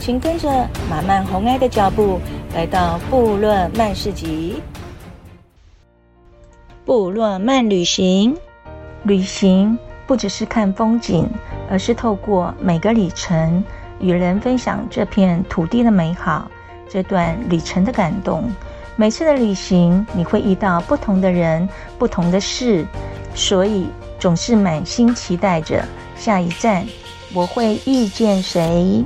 请跟着马漫红爱的脚步，来到布洛曼市集。布洛曼旅行，旅行不只是看风景，而是透过每个里程，与人分享这片土地的美好，这段旅程的感动。每次的旅行，你会遇到不同的人、不同的事，所以总是满心期待着下一站我会遇见谁。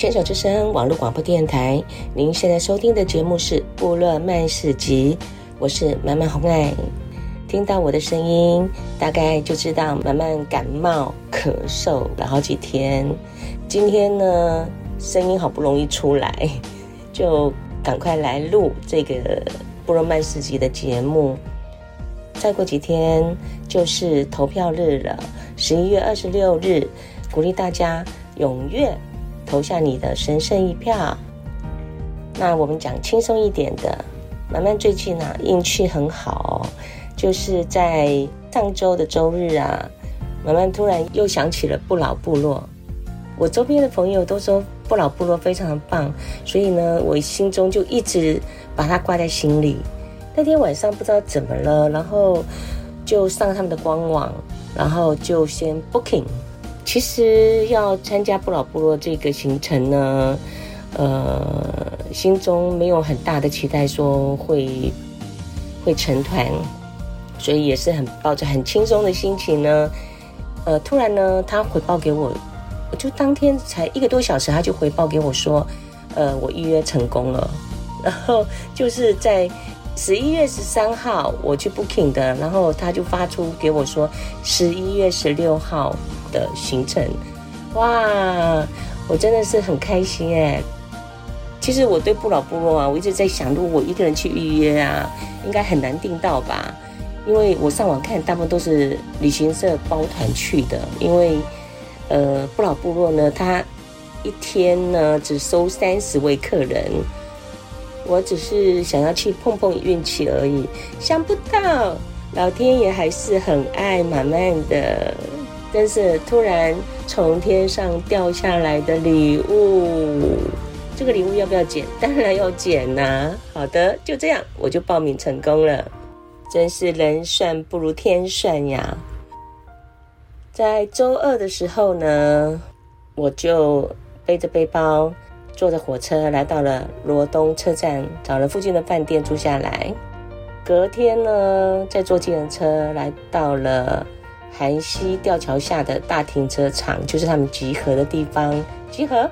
牵手之声网络广播电台，您现在收听的节目是《部落曼市集》，我是马漫红爱。听到我的声音，大概就知道马漫感冒咳嗽了好几天。今天呢，声音好不容易出来。就赶快来录这个部落曼市集的节目。再过几天就是投票日了，十一月二十六日，鼓励大家踊跃投下你的神圣一票。那我们讲轻松一点的，慢慢最近啊运气很好，就是在上周的周日啊，慢慢突然又想起了不老部落。我周边的朋友都说不老部落非常的棒，所以呢，我心中就一直把它挂在心里。那天晚上不知道怎么了，然后就上他们的官网，然后就先 booking。其实要参加不老部落这个行程呢，呃，心中没有很大的期待，说会会成团，所以也是很抱着很轻松的心情呢。呃，突然呢，他回报给我。我就当天才一个多小时，他就回报给我说，呃，我预约成功了。然后就是在十一月十三号我去 booking 的，然后他就发出给我说十一月十六号的行程。哇，我真的是很开心哎。其实我对不老部落啊，我一直在想，如果我一个人去预约啊，应该很难订到吧？因为我上网看，大部分都是旅行社包团去的，因为。呃，不老部落呢，他一天呢只收三十位客人。我只是想要去碰碰运气而已，想不到老天爷还是很爱满满的，真是突然从天上掉下来的礼物。这个礼物要不要捡？当然要捡呐、好的，就这样，我就报名成功了。真是人算不如天算呀。在周二的时候呢，我就背着背包，坐着火车来到了罗东车站，找了附近的饭店住下来。隔天呢，再坐计程车来到了韩溪吊桥下的大停车场，就是他们集合的地方。集合，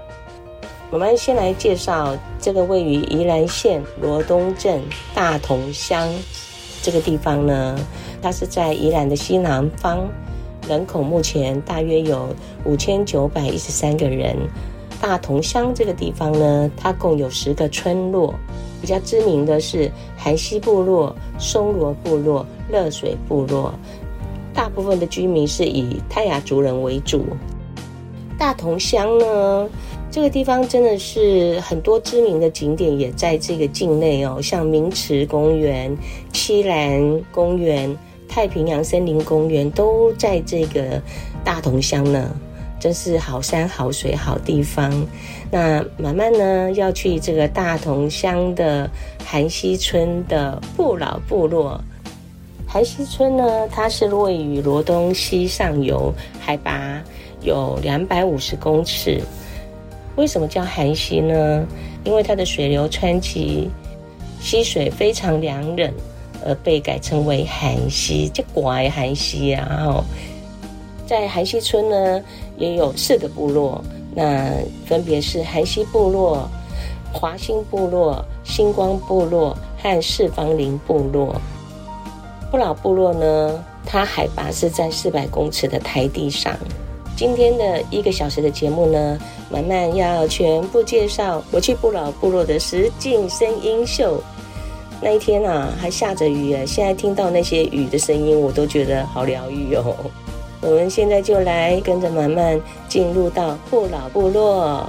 我们先来介绍这个位于宜兰县罗东镇大同乡这个地方呢，它是在宜兰的西南方。人口目前大约有五千九百一十三个人。大同乡这个地方呢，它共有十个村落，比较知名的是韩溪部落、松罗部落、热水部落。大部分的居民是以泰雅族人为主。大同乡呢，这个地方真的是很多知名的景点也在这个境内哦，像明池公园、七兰公园。太平洋森林公园都在这个大同乡呢，真是好山好水好地方。那慢慢呢要去这个大同乡的韩溪村的不老部落。寒溪村呢，它是位于罗东溪上游，海拔有两百五十公尺。为什么叫寒溪呢？因为它的水流湍急，溪水非常凉冷。而被改称为寒溪，就怪寒溪啊！然后在寒溪村呢，也有四个部落，那分别是寒溪部落、华兴部落、星光部落和四方林部落。不老部落呢，它海拔是在四百公尺的台地上，今天的一个小时的节目呢，满满要全部介绍我去不老部落的实境声音秀。那一天啊，还下着雨啊，现在听到那些雨的声音，我都觉得好疗愈哦。我们现在就来跟着满满进入到不老部落。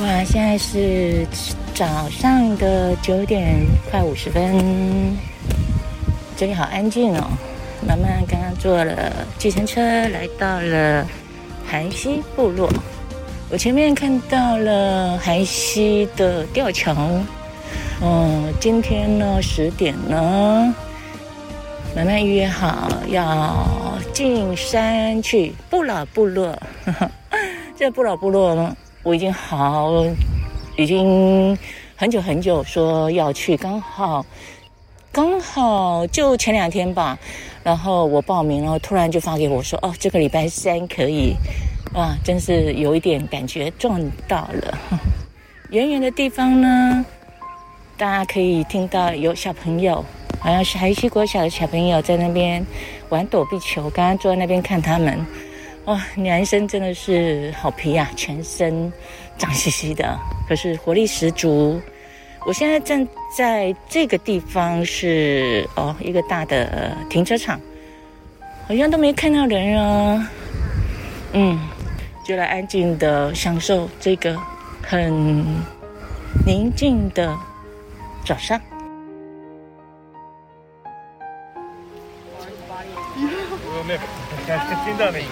哇，现在是早上的九点快五十分，这里好安静哦。满满刚刚坐了计程车来到了韩西部落，我前面看到了韩西的吊桥。嗯，今天呢十点呢，满满预约好要进山去不老部落。这不老部落呢？我已经好，已经很久很久说要去，刚好，刚好就前两天吧，然后我报名，然后突然就发给我说，哦，这个礼拜三可以，啊，真是有一点感觉撞到了。远远的地方呢，大家可以听到有小朋友，好像是海西国小的小朋友在那边玩躲避球，刚刚坐在那边看他们。哇，男生真的是好皮呀，全身脏兮兮的，可是活力十足。我现在站在这个地方是哦，一个大的停车场，好像都没看到人啊。嗯，就来安静的享受这个很宁静的早上。听到你，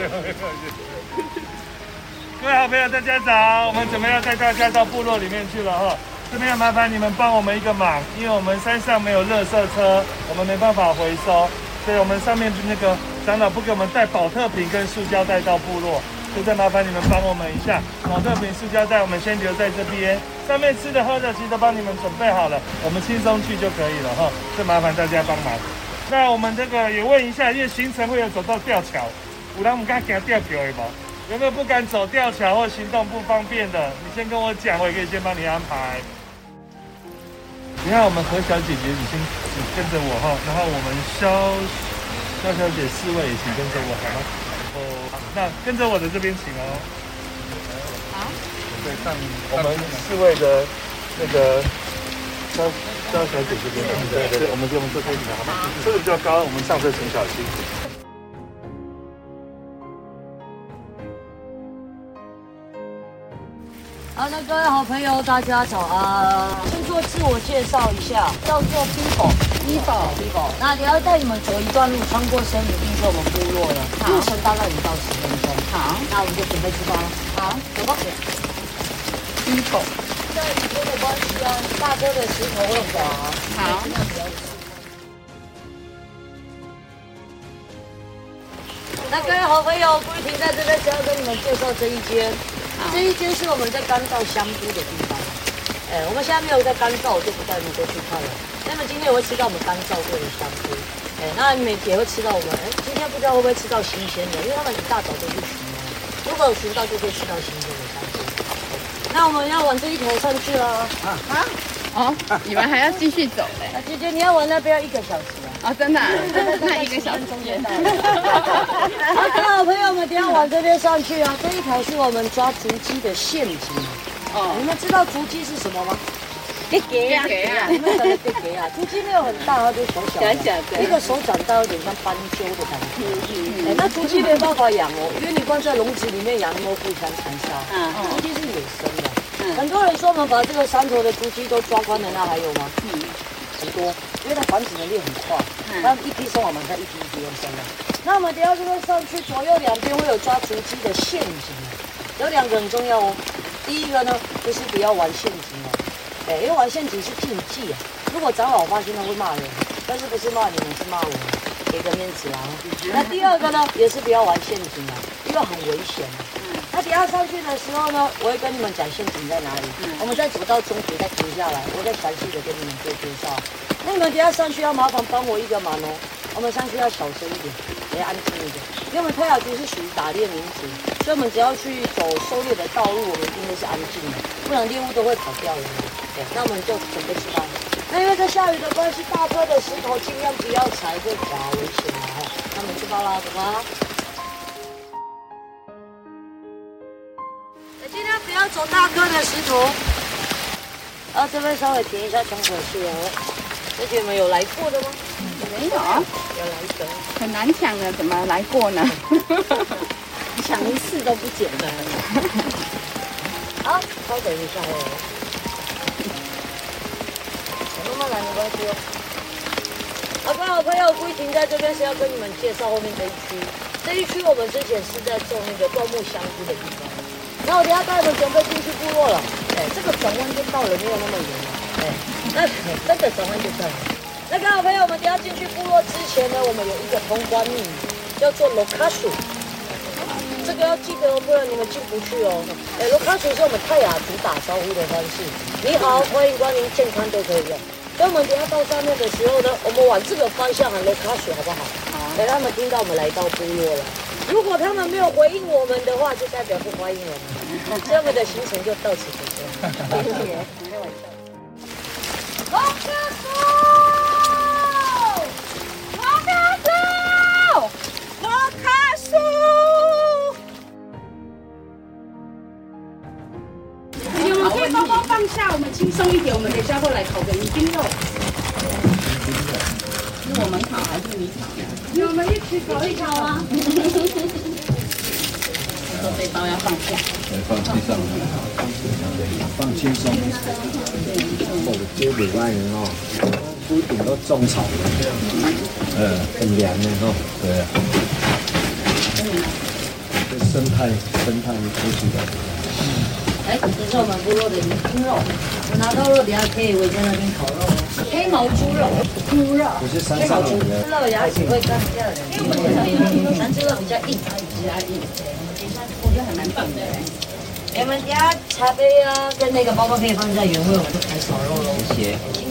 各位好朋友，大家早！我们准备要带大家到部落里面去了哈。这边要麻烦你们帮我们一个忙，因为我们山上没有垃圾车，我们没办法回收，所以我们上面那个长老不给我们带宝特瓶跟塑胶袋到部落，就再麻烦你们帮我们一下。宝特瓶、塑胶袋我们先留在这边，上面吃的喝的其实都帮你们准备好了，我们轻松去就可以了哈。再麻烦大家帮忙。那我们这个也问一下，因为行程会有走到吊桥，有人不敢行吊桥的吗？有没有不敢走吊桥或行动不方便的？你先跟我讲，我也可以先帮你安排。你看，我们何小姐姐，你先你跟着我哈，然后我们肖肖小姐四位也请跟着我好吗？哦，那跟着我的这边请哦。好。对，上我们四位的那个萧。萧小姐这边，对对对，我们就我们这边好吗？这个比较高，我们上车请小心。好，那各位好朋友，大家早安。先做自我介绍一下，叫做 Bibo，Bibo，Bibo。那你要带你们走一段路，穿过森林，进入我们部落了。路程大概五到十分钟。好，那我们就准备出发了。好，走吧。Bibo。在雨天的关系啊，大哥的石头会滑。好。那各位好朋友，不停在这边，想要跟你们介绍这一间。这一间是我们在干燥香菇的地方。哎，我们现在没有在干燥，我就不带你们过去看了。那么今天我会吃到我们干燥过的香菇。哎，那你们也会吃到我们。哎，今天不知道会不会吃到新鲜的，因为他们一大早就去寻了。如果有寻到，就可以吃到新鲜。那我们要往这一头上去了啊啊！哦，你们还要继续走嘞？啊，姐姐，你要往那边要一个小时啊？啊，真的、啊？那一个小时中间。好，各位好朋友们，不要往这边上去啊！这一条是我们抓竹鸡的陷阱。哦，你们知道竹鸡是什么吗？给给啊给啊！你们晓得给给啊？竹鸡没有很大，它就小小的，一个手掌大，有点像斑鸠的感觉。嗯嗯。哎，那竹鸡没办法养哦，因为你关在笼子里面养，那么互相残杀。嗯。竹鸡是野生的。嗯。很多人说我们把这个山头的竹鸡都抓光了，那还有吗？嗯。很多，因为它繁殖能力很快。嗯。它一批生完马上一批一批又生了。那我们等下就会上去，左右两边会有抓竹鸡的陷阱，有两个很重要哦。第一个呢，就是不要玩陷阱哦。因为玩陷阱是禁忌啊！如果长老发现他会骂人，但是不是骂你们，是骂我，给个面子啊。那第二个呢，也是不要玩陷阱啊，因为很危险啊。那等下上去的时候呢，我会跟你们讲陷阱在哪里。我们再走到中途再停下来，我再详细的跟你们做介绍。那你们等下上去要麻烦帮我一个忙哦，我们上去要小声一点，也安静一点。因为我们太雅族是属于打猎民族，所以我们只要去走狩猎的道路，我们一定会是安静的，不然猎物都会跑掉的。那我们就准备出发。那因为这下雨的关系，大颗的石头尽量不要踩，会滑危险的哈。那那我们出发啦，走吧。尽量不要走大颗的石头。啊，这边稍微停一下窗口去哦。姐姐们有来过的吗？没有，有来的。很难抢的，怎么来过呢？抢一次都不简单。好，稍等一下哦。慢慢来，没关系哦。好，各位好朋友，故意停在这边是要跟你们介绍后面这一区。这一区我们之前是在种那个椴木香菇的地方。然后等下带你们准备进去部落了。哎，这个转弯就到了，没有那么远了。哎，那真的转弯就到了。那各位好朋友，我们等下进去部落之前呢，我们有一个通关秘密，叫做罗卡鼠。这个要记得哦，不然你们进不去哦。哎，罗卡水是我们泰雅族打招呼的方式。你好，欢迎光临，健康都可以用。等我们等下到上面的时候呢，我们往这个方向喊罗卡水，好不好？好。给他们听到我们来到部落了。如果他们没有回应我们的话，就代表不欢迎我们。这样的行程就到此结束。谢谢。开玩笑。我们轻松一点。我们等下会来烤个鱼丁肉。是我们烤还是你烤？我们一起烤一烤啊！说背包要放下，放地上，放轻松。我的街尾外人哦，屋顶都种草了，嗯，很凉的哦，对啊。这生态生态出去的。哎，这是我们部落的鱼猪肉，我拿到肉，底下可以围在那边烤肉。黑毛猪肉，猪肉，不是山上的。肉牙齿会干掉的，因为我们南猪肉比较硬，比较硬。我觉得很难放的。你们家茶杯啊，跟那个包包可以放在原位，我们就开烤肉喽。谢谢。